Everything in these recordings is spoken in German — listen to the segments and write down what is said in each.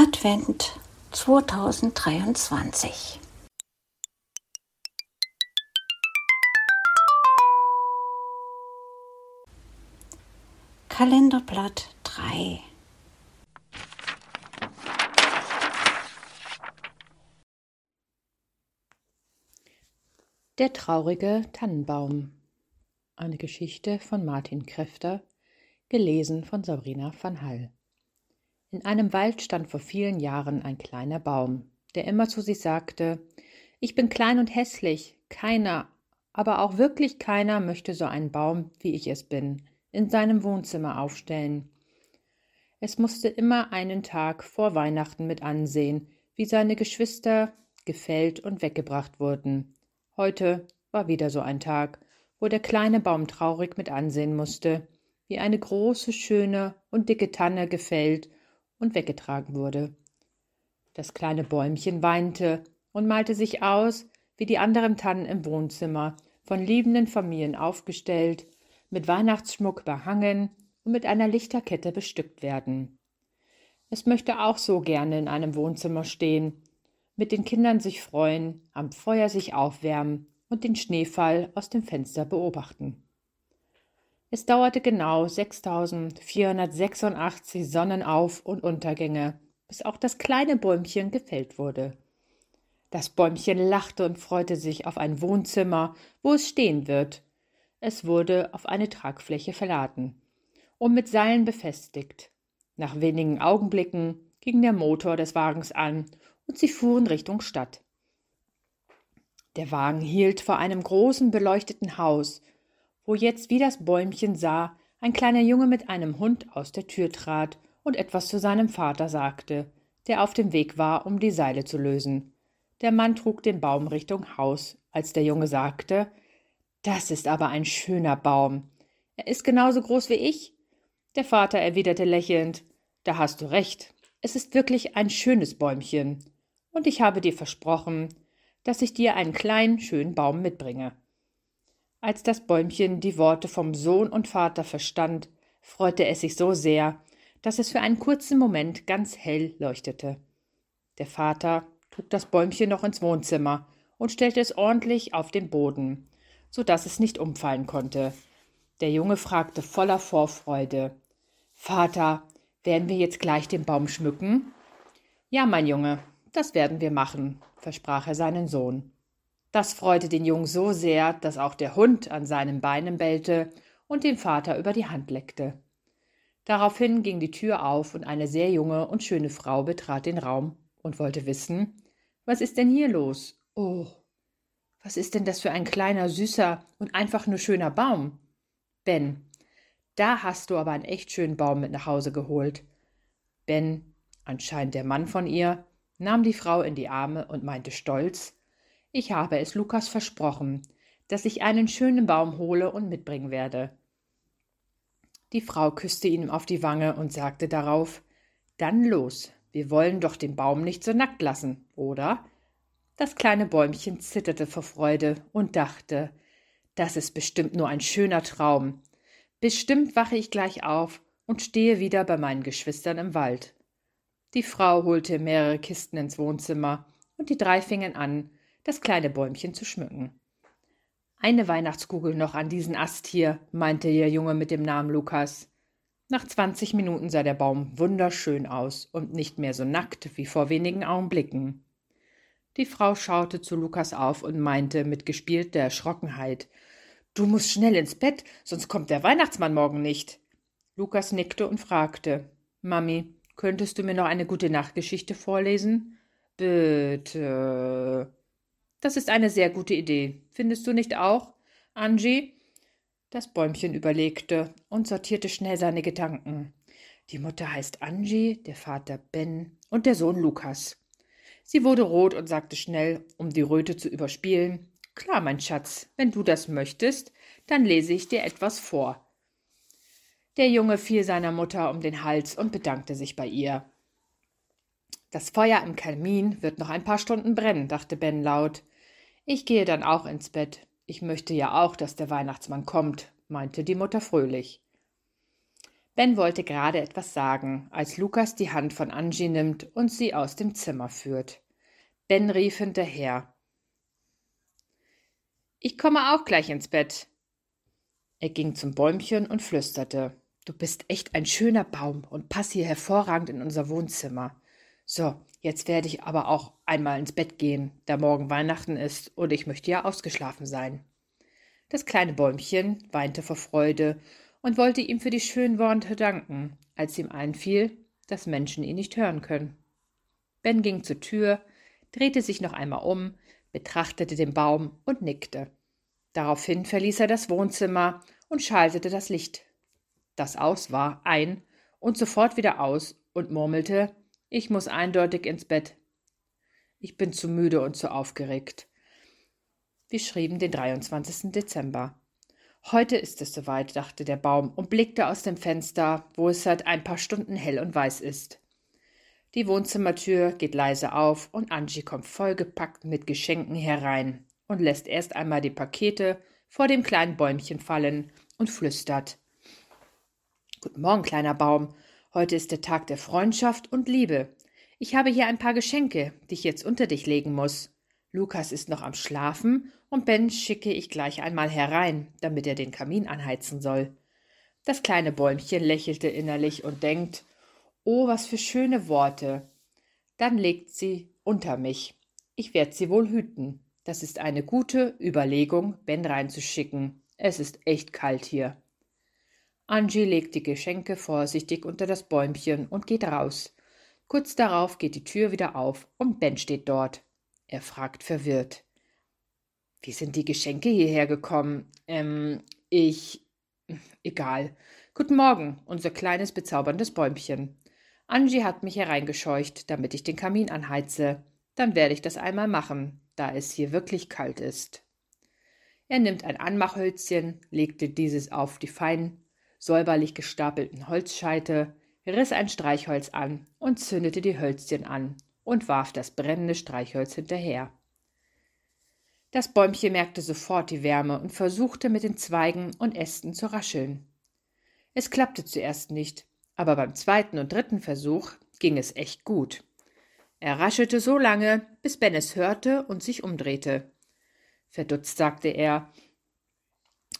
Advent 2023. Kalenderblatt 3 Der traurige Tannenbaum. Eine Geschichte von Martin Kräfter, gelesen von Sabrina van Hall. In einem Wald stand vor vielen Jahren ein kleiner Baum, der immer zu sich sagte Ich bin klein und hässlich, keiner, aber auch wirklich keiner möchte so einen Baum, wie ich es bin, in seinem Wohnzimmer aufstellen. Es musste immer einen Tag vor Weihnachten mit ansehen, wie seine Geschwister gefällt und weggebracht wurden, Heute war wieder so ein Tag, wo der kleine Baum traurig mit ansehen musste, wie eine große, schöne und dicke Tanne gefällt und weggetragen wurde. Das kleine Bäumchen weinte und malte sich aus, wie die anderen Tannen im Wohnzimmer, von liebenden Familien aufgestellt, mit Weihnachtsschmuck behangen und mit einer Lichterkette bestückt werden. Es möchte auch so gerne in einem Wohnzimmer stehen, mit den Kindern sich freuen, am Feuer sich aufwärmen und den Schneefall aus dem Fenster beobachten. Es dauerte genau 6486 Sonnenauf- und Untergänge, bis auch das kleine Bäumchen gefällt wurde. Das Bäumchen lachte und freute sich auf ein Wohnzimmer, wo es stehen wird. Es wurde auf eine Tragfläche verladen und mit Seilen befestigt. Nach wenigen Augenblicken ging der Motor des Wagens an und sie fuhren Richtung Stadt. Der Wagen hielt vor einem großen beleuchteten Haus, wo jetzt wie das Bäumchen sah, ein kleiner Junge mit einem Hund aus der Tür trat und etwas zu seinem Vater sagte, der auf dem Weg war, um die Seile zu lösen. Der Mann trug den Baum Richtung Haus, als der Junge sagte Das ist aber ein schöner Baum. Er ist genauso groß wie ich. Der Vater erwiderte lächelnd Da hast du recht. Es ist wirklich ein schönes Bäumchen und ich habe dir versprochen, dass ich dir einen kleinen, schönen Baum mitbringe. Als das Bäumchen die Worte vom Sohn und Vater verstand, freute es sich so sehr, dass es für einen kurzen Moment ganz hell leuchtete. Der Vater trug das Bäumchen noch ins Wohnzimmer und stellte es ordentlich auf den Boden, so dass es nicht umfallen konnte. Der Junge fragte voller Vorfreude Vater, werden wir jetzt gleich den Baum schmücken? Ja, mein Junge, das werden wir machen, versprach er seinen Sohn. Das freute den Jungen so sehr, dass auch der Hund an seinen Beinen bellte und den Vater über die Hand leckte. Daraufhin ging die Tür auf und eine sehr junge und schöne Frau betrat den Raum und wollte wissen, was ist denn hier los? Oh, was ist denn das für ein kleiner, süßer und einfach nur schöner Baum? Ben, da hast du aber einen echt schönen Baum mit nach Hause geholt. Ben, anscheinend der Mann von ihr, nahm die Frau in die Arme und meinte stolz Ich habe es Lukas versprochen, dass ich einen schönen Baum hole und mitbringen werde. Die Frau küsste ihm auf die Wange und sagte darauf Dann los, wir wollen doch den Baum nicht so nackt lassen, oder? Das kleine Bäumchen zitterte vor Freude und dachte Das ist bestimmt nur ein schöner Traum. Bestimmt wache ich gleich auf und stehe wieder bei meinen Geschwistern im Wald. Die Frau holte mehrere Kisten ins Wohnzimmer, und die drei fingen an, das kleine Bäumchen zu schmücken. Eine Weihnachtskugel noch an diesen Ast hier, meinte der Junge mit dem Namen Lukas. Nach zwanzig Minuten sah der Baum wunderschön aus und nicht mehr so nackt wie vor wenigen Augenblicken. Die Frau schaute zu Lukas auf und meinte mit gespielter Erschrockenheit Du musst schnell ins Bett, sonst kommt der Weihnachtsmann morgen nicht. Lukas nickte und fragte Mami, Könntest du mir noch eine gute Nachtgeschichte vorlesen? Bitte. Das ist eine sehr gute Idee. Findest du nicht auch, Angie? Das Bäumchen überlegte und sortierte schnell seine Gedanken. Die Mutter heißt Angie, der Vater Ben und der Sohn Lukas. Sie wurde rot und sagte schnell, um die Röte zu überspielen Klar, mein Schatz, wenn du das möchtest, dann lese ich dir etwas vor. Der Junge fiel seiner Mutter um den Hals und bedankte sich bei ihr. Das Feuer im Kamin wird noch ein paar Stunden brennen, dachte Ben laut. Ich gehe dann auch ins Bett. Ich möchte ja auch, dass der Weihnachtsmann kommt, meinte die Mutter fröhlich. Ben wollte gerade etwas sagen, als Lukas die Hand von Angie nimmt und sie aus dem Zimmer führt. Ben rief hinterher. Ich komme auch gleich ins Bett. Er ging zum Bäumchen und flüsterte. Du bist echt ein schöner Baum und pass hier hervorragend in unser Wohnzimmer. So, jetzt werde ich aber auch einmal ins Bett gehen, da morgen Weihnachten ist und ich möchte ja ausgeschlafen sein. Das kleine Bäumchen weinte vor Freude und wollte ihm für die schönen Worte danken, als ihm einfiel, dass Menschen ihn nicht hören können. Ben ging zur Tür, drehte sich noch einmal um, betrachtete den Baum und nickte. Daraufhin verließ er das Wohnzimmer und schaltete das Licht, das aus war, ein und sofort wieder aus und murmelte Ich muss eindeutig ins Bett. Ich bin zu müde und zu aufgeregt. Wir schrieben den 23. Dezember. Heute ist es soweit, dachte der Baum und blickte aus dem Fenster, wo es seit ein paar Stunden hell und weiß ist. Die Wohnzimmertür geht leise auf und Angie kommt vollgepackt mit Geschenken herein und lässt erst einmal die Pakete vor dem kleinen Bäumchen fallen und flüstert. Guten Morgen, kleiner Baum. Heute ist der Tag der Freundschaft und Liebe. Ich habe hier ein paar Geschenke, die ich jetzt unter dich legen muss. Lukas ist noch am Schlafen und Ben schicke ich gleich einmal herein, damit er den Kamin anheizen soll. Das kleine Bäumchen lächelte innerlich und denkt, oh, was für schöne Worte. Dann legt sie unter mich. Ich werd sie wohl hüten. Das ist eine gute Überlegung, Ben reinzuschicken. Es ist echt kalt hier. Angie legt die Geschenke vorsichtig unter das Bäumchen und geht raus. Kurz darauf geht die Tür wieder auf und Ben steht dort. Er fragt verwirrt. Wie sind die Geschenke hierher gekommen? Ähm, ich. Egal. Guten Morgen, unser kleines bezauberndes Bäumchen. Angie hat mich hereingescheucht, damit ich den Kamin anheize. Dann werde ich das einmal machen, da es hier wirklich kalt ist. Er nimmt ein Anmachhölzchen, legte dieses auf die fein säuberlich gestapelten Holzscheite, riss ein Streichholz an und zündete die Hölzchen an und warf das brennende Streichholz hinterher. Das Bäumchen merkte sofort die Wärme und versuchte mit den Zweigen und Ästen zu rascheln. Es klappte zuerst nicht, aber beim zweiten und dritten Versuch ging es echt gut. Er raschelte so lange, bis Ben es hörte und sich umdrehte. Verdutzt sagte er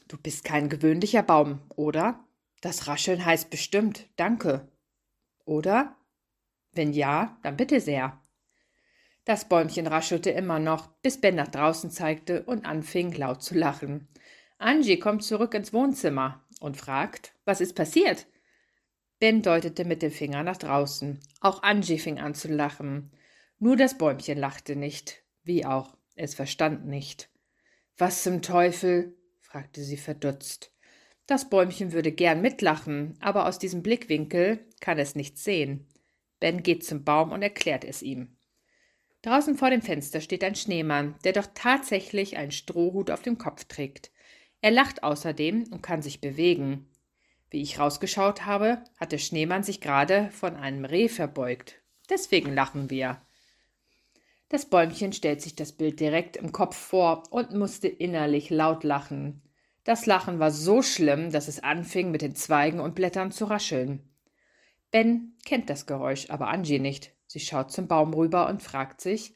Du bist kein gewöhnlicher Baum, oder? Das Rascheln heißt bestimmt Danke. Oder? Wenn ja, dann bitte sehr. Das Bäumchen raschelte immer noch, bis Ben nach draußen zeigte und anfing laut zu lachen. Angie kommt zurück ins Wohnzimmer und fragt, was ist passiert? Ben deutete mit dem Finger nach draußen. Auch Angie fing an zu lachen. Nur das Bäumchen lachte nicht, wie auch, es verstand nicht. Was zum Teufel? fragte sie verdutzt. Das Bäumchen würde gern mitlachen, aber aus diesem Blickwinkel kann es nichts sehen. Ben geht zum Baum und erklärt es ihm. Draußen vor dem Fenster steht ein Schneemann, der doch tatsächlich einen Strohhut auf dem Kopf trägt. Er lacht außerdem und kann sich bewegen. Wie ich rausgeschaut habe, hat der Schneemann sich gerade von einem Reh verbeugt. Deswegen lachen wir. Das Bäumchen stellt sich das Bild direkt im Kopf vor und musste innerlich laut lachen. Das Lachen war so schlimm, dass es anfing, mit den Zweigen und Blättern zu rascheln. Ben kennt das Geräusch, aber Angie nicht. Sie schaut zum Baum rüber und fragt sich,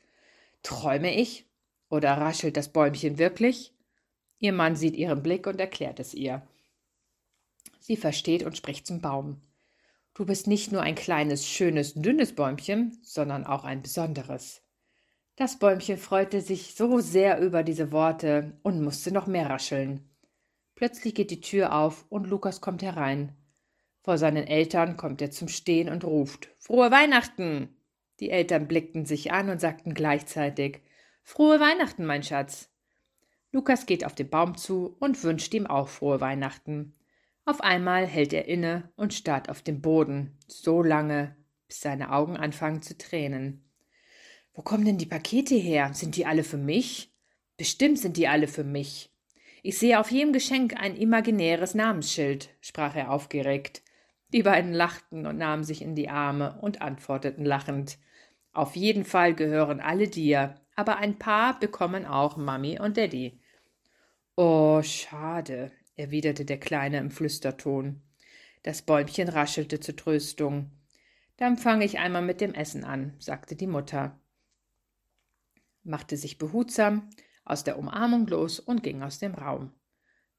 träume ich? Oder raschelt das Bäumchen wirklich? Ihr Mann sieht ihren Blick und erklärt es ihr. Sie versteht und spricht zum Baum. Du bist nicht nur ein kleines, schönes, dünnes Bäumchen, sondern auch ein besonderes. Das Bäumchen freute sich so sehr über diese Worte und musste noch mehr rascheln. Plötzlich geht die Tür auf und Lukas kommt herein. Vor seinen Eltern kommt er zum Stehen und ruft Frohe Weihnachten. Die Eltern blickten sich an und sagten gleichzeitig Frohe Weihnachten, mein Schatz. Lukas geht auf den Baum zu und wünscht ihm auch frohe Weihnachten. Auf einmal hält er inne und starrt auf den Boden, so lange, bis seine Augen anfangen zu tränen. Wo kommen denn die Pakete her? Sind die alle für mich? Bestimmt sind die alle für mich. Ich sehe auf jedem Geschenk ein imaginäres Namensschild, sprach er aufgeregt. Die beiden lachten und nahmen sich in die Arme und antworteten lachend. Auf jeden Fall gehören alle dir, aber ein paar bekommen auch Mami und Daddy. Oh, schade, erwiderte der Kleine im Flüsterton. Das Bäumchen raschelte zur Tröstung. Dann fange ich einmal mit dem Essen an, sagte die Mutter, machte sich behutsam aus der Umarmung los und ging aus dem Raum.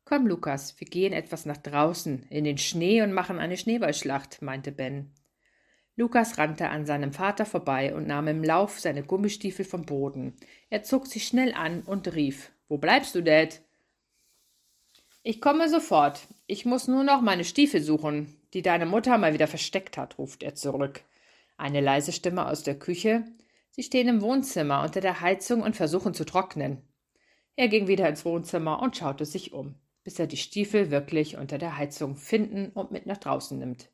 Komm, Lukas, wir gehen etwas nach draußen, in den Schnee und machen eine Schneeballschlacht, meinte Ben. Lukas rannte an seinem Vater vorbei und nahm im Lauf seine Gummistiefel vom Boden. Er zog sie schnell an und rief: Wo bleibst du, Dad? Ich komme sofort. Ich muss nur noch meine Stiefel suchen, die deine Mutter mal wieder versteckt hat, ruft er zurück. Eine leise Stimme aus der Küche. Sie stehen im Wohnzimmer unter der Heizung und versuchen zu trocknen. Er ging wieder ins Wohnzimmer und schaute sich um bis er die Stiefel wirklich unter der Heizung finden und mit nach draußen nimmt.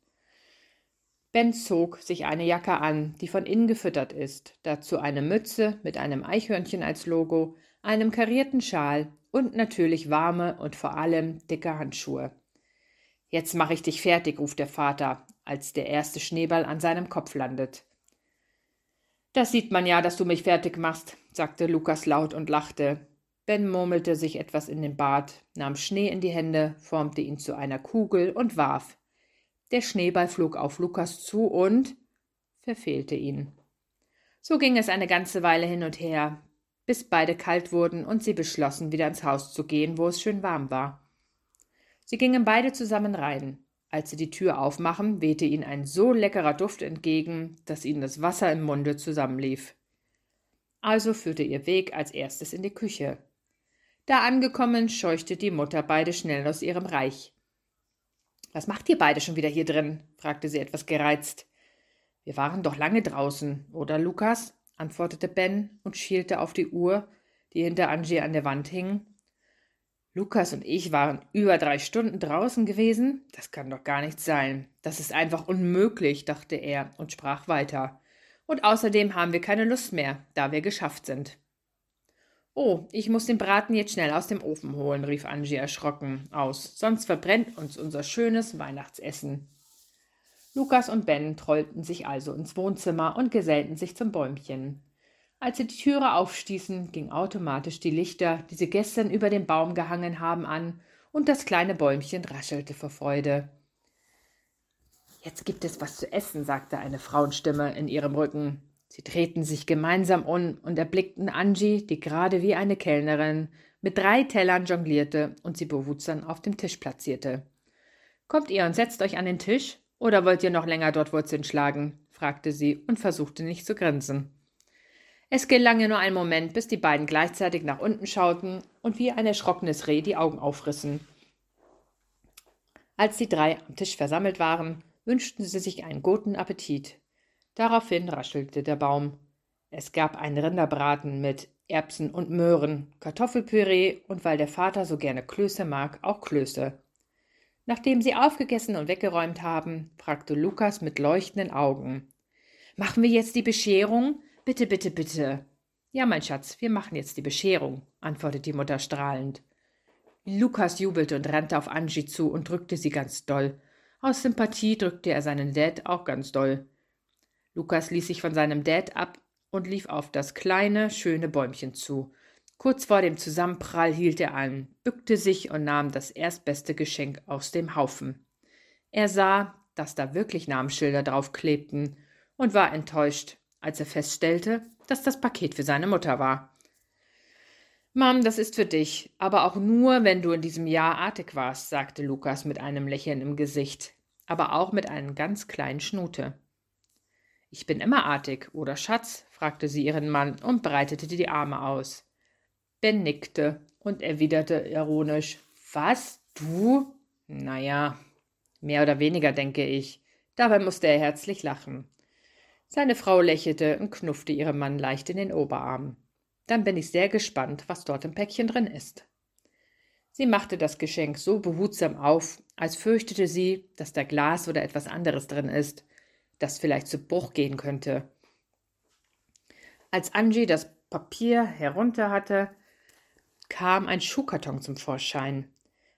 Ben zog sich eine Jacke an, die von innen gefüttert ist, dazu eine Mütze mit einem Eichhörnchen als Logo, einem karierten Schal und natürlich warme und vor allem dicke Handschuhe. Jetzt mache ich dich fertig, ruft der Vater, als der erste Schneeball an seinem Kopf landet. Das sieht man ja, dass du mich fertig machst, sagte Lukas laut und lachte. Ben murmelte sich etwas in den Bart, nahm Schnee in die Hände, formte ihn zu einer Kugel und warf. Der Schneeball flog auf Lukas zu und verfehlte ihn. So ging es eine ganze Weile hin und her, bis beide kalt wurden und sie beschlossen, wieder ins Haus zu gehen, wo es schön warm war. Sie gingen beide zusammen rein. Als sie die Tür aufmachen, wehte ihnen ein so leckerer Duft entgegen, dass ihnen das Wasser im Munde zusammenlief. Also führte ihr Weg als erstes in die Küche. Da angekommen, scheuchte die Mutter beide schnell aus ihrem Reich. Was macht ihr beide schon wieder hier drin? fragte sie etwas gereizt. Wir waren doch lange draußen, oder Lukas? antwortete Ben und schielte auf die Uhr, die hinter Angie an der Wand hing. Lukas und ich waren über drei Stunden draußen gewesen? Das kann doch gar nicht sein. Das ist einfach unmöglich, dachte er und sprach weiter. Und außerdem haben wir keine Lust mehr, da wir geschafft sind. Oh, ich muss den Braten jetzt schnell aus dem Ofen holen, rief Angie erschrocken aus, sonst verbrennt uns unser schönes Weihnachtsessen. Lukas und Ben trollten sich also ins Wohnzimmer und gesellten sich zum Bäumchen. Als sie die Türe aufstießen, ging automatisch die Lichter, die sie gestern über den Baum gehangen haben, an, und das kleine Bäumchen raschelte vor Freude. Jetzt gibt es was zu essen, sagte eine Frauenstimme in ihrem Rücken. Sie drehten sich gemeinsam um und erblickten Angie, die gerade wie eine Kellnerin mit drei Tellern jonglierte und sie behutsam auf dem Tisch platzierte. Kommt ihr und setzt euch an den Tisch, oder wollt ihr noch länger dort Wurzeln schlagen? fragte sie und versuchte nicht zu grinsen. Es gelang ihr nur ein Moment, bis die beiden gleichzeitig nach unten schauten und wie ein erschrockenes Reh die Augen aufrissen. Als die drei am Tisch versammelt waren, wünschten sie sich einen guten Appetit. Daraufhin raschelte der Baum. Es gab einen Rinderbraten mit Erbsen und Möhren, Kartoffelpüree und weil der Vater so gerne Klöße mag, auch Klöße. Nachdem sie aufgegessen und weggeräumt haben, fragte Lukas mit leuchtenden Augen. Machen wir jetzt die Bescherung? Bitte, bitte, bitte. Ja, mein Schatz, wir machen jetzt die Bescherung, antwortete die Mutter strahlend. Lukas jubelte und rannte auf Angie zu und drückte sie ganz doll. Aus Sympathie drückte er seinen Dad auch ganz doll. Lukas ließ sich von seinem Dad ab und lief auf das kleine, schöne Bäumchen zu. Kurz vor dem Zusammenprall hielt er an, bückte sich und nahm das erstbeste Geschenk aus dem Haufen. Er sah, dass da wirklich Namensschilder drauf klebten und war enttäuscht, als er feststellte, dass das Paket für seine Mutter war. Mom, das ist für dich, aber auch nur, wenn du in diesem Jahr artig warst, sagte Lukas mit einem Lächeln im Gesicht, aber auch mit einem ganz kleinen Schnute. Ich bin immer artig, oder Schatz? fragte sie ihren Mann und breitete die Arme aus. Ben nickte und erwiderte ironisch: Was? Du? Naja, mehr oder weniger, denke ich. Dabei musste er herzlich lachen. Seine Frau lächelte und knuffte ihrem Mann leicht in den Oberarm. Dann bin ich sehr gespannt, was dort im Päckchen drin ist. Sie machte das Geschenk so behutsam auf, als fürchtete sie, dass da Glas oder etwas anderes drin ist, das vielleicht zu Bruch gehen könnte. Als Angie das Papier herunter hatte, kam ein Schuhkarton zum Vorschein.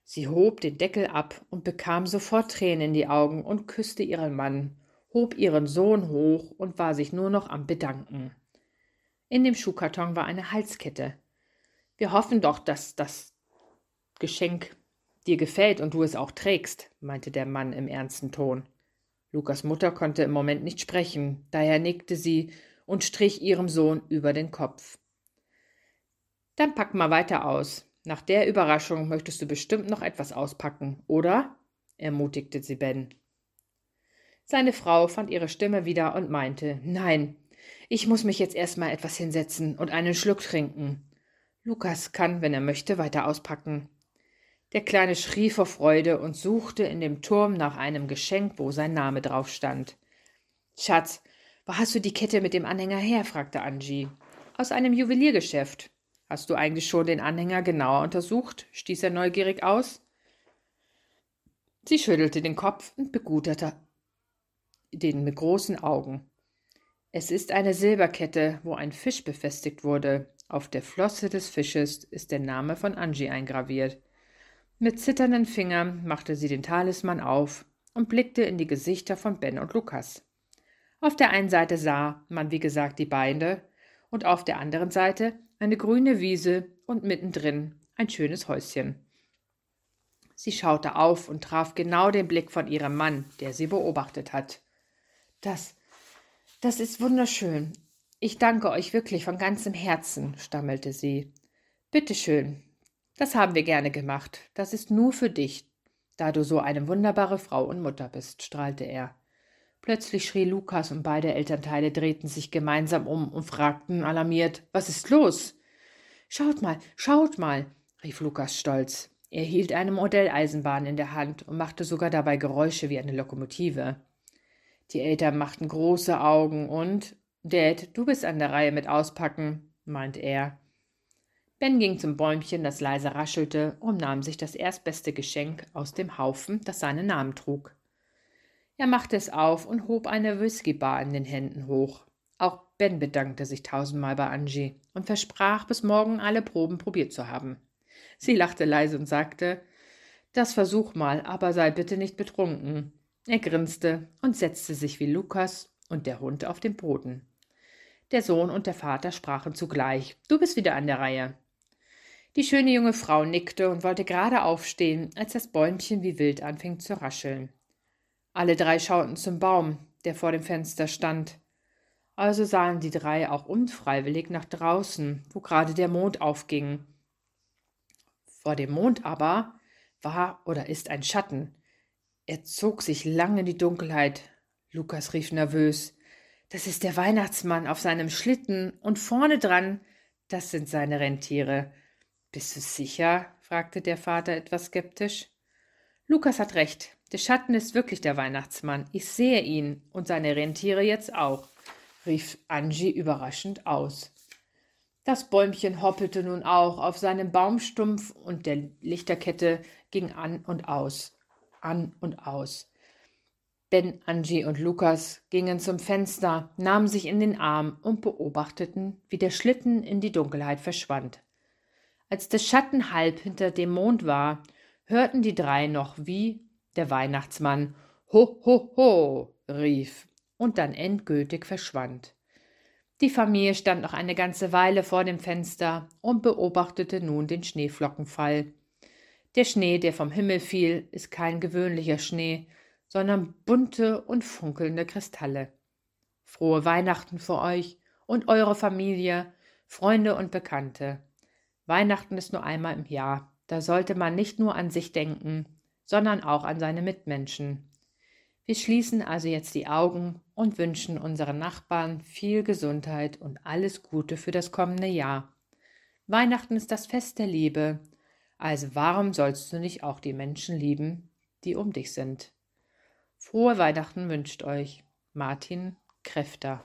Sie hob den Deckel ab und bekam sofort Tränen in die Augen und küsste ihren Mann, hob ihren Sohn hoch und war sich nur noch am Bedanken. In dem Schuhkarton war eine Halskette. Wir hoffen doch, dass das Geschenk dir gefällt und du es auch trägst, meinte der Mann im ernsten Ton. Lukas Mutter konnte im Moment nicht sprechen, daher nickte sie und strich ihrem Sohn über den Kopf. Dann pack mal weiter aus. Nach der Überraschung möchtest du bestimmt noch etwas auspacken, oder? ermutigte sie Ben. Seine Frau fand ihre Stimme wieder und meinte Nein, ich muss mich jetzt erst mal etwas hinsetzen und einen Schluck trinken. Lukas kann, wenn er möchte, weiter auspacken. Der Kleine schrie vor Freude und suchte in dem Turm nach einem Geschenk, wo sein Name drauf stand. Schatz, wo hast du die Kette mit dem Anhänger her? fragte Angie. Aus einem Juweliergeschäft. Hast du eigentlich schon den Anhänger genauer untersucht? stieß er neugierig aus. Sie schüttelte den Kopf und begutete den mit großen Augen. Es ist eine Silberkette, wo ein Fisch befestigt wurde. Auf der Flosse des Fisches ist der Name von Angie eingraviert. Mit zitternden Fingern machte sie den Talisman auf und blickte in die Gesichter von Ben und Lukas. Auf der einen Seite sah man, wie gesagt, die Beine und auf der anderen Seite eine grüne Wiese und mittendrin ein schönes Häuschen. Sie schaute auf und traf genau den Blick von ihrem Mann, der sie beobachtet hat. Das, das ist wunderschön. Ich danke euch wirklich von ganzem Herzen, stammelte sie. Bitte schön. Das haben wir gerne gemacht. Das ist nur für dich, da du so eine wunderbare Frau und Mutter bist, strahlte er. Plötzlich schrie Lukas und beide Elternteile drehten sich gemeinsam um und fragten alarmiert: Was ist los? Schaut mal, schaut mal, rief Lukas stolz. Er hielt eine Modelleisenbahn in der Hand und machte sogar dabei Geräusche wie eine Lokomotive. Die Eltern machten große Augen und Dad, du bist an der Reihe mit auspacken, meinte er. Ben ging zum Bäumchen, das leise raschelte, und nahm sich das erstbeste Geschenk aus dem Haufen, das seinen Namen trug. Er machte es auf und hob eine Whiskybar in den Händen hoch. Auch Ben bedankte sich tausendmal bei Angie und versprach, bis morgen alle Proben probiert zu haben. Sie lachte leise und sagte, das versuch mal, aber sei bitte nicht betrunken. Er grinste und setzte sich wie Lukas und der Hund auf den Boden. Der Sohn und der Vater sprachen zugleich. Du bist wieder an der Reihe. Die schöne junge Frau nickte und wollte gerade aufstehen, als das Bäumchen wie wild anfing zu rascheln. Alle drei schauten zum Baum, der vor dem Fenster stand. Also sahen die drei auch unfreiwillig nach draußen, wo gerade der Mond aufging. Vor dem Mond aber war oder ist ein Schatten. Er zog sich lang in die Dunkelheit. Lukas rief nervös. Das ist der Weihnachtsmann auf seinem Schlitten und vorne dran, das sind seine Rentiere. Bist du sicher? fragte der Vater etwas skeptisch. Lukas hat recht. Der Schatten ist wirklich der Weihnachtsmann. Ich sehe ihn und seine Rentiere jetzt auch, rief Angie überraschend aus. Das Bäumchen hoppelte nun auch auf seinem Baumstumpf und der Lichterkette ging an und aus, an und aus. Ben, Angie und Lukas gingen zum Fenster, nahmen sich in den Arm und beobachteten, wie der Schlitten in die Dunkelheit verschwand. Als der Schatten halb hinter dem Mond war, hörten die drei noch, wie der Weihnachtsmann Ho, ho, ho rief und dann endgültig verschwand. Die Familie stand noch eine ganze Weile vor dem Fenster und beobachtete nun den Schneeflockenfall. Der Schnee, der vom Himmel fiel, ist kein gewöhnlicher Schnee, sondern bunte und funkelnde Kristalle. Frohe Weihnachten für euch und eure Familie, Freunde und Bekannte. Weihnachten ist nur einmal im Jahr. Da sollte man nicht nur an sich denken, sondern auch an seine Mitmenschen. Wir schließen also jetzt die Augen und wünschen unseren Nachbarn viel Gesundheit und alles Gute für das kommende Jahr. Weihnachten ist das Fest der Liebe, also warum sollst du nicht auch die Menschen lieben, die um dich sind? Frohe Weihnachten wünscht euch Martin Kräfter.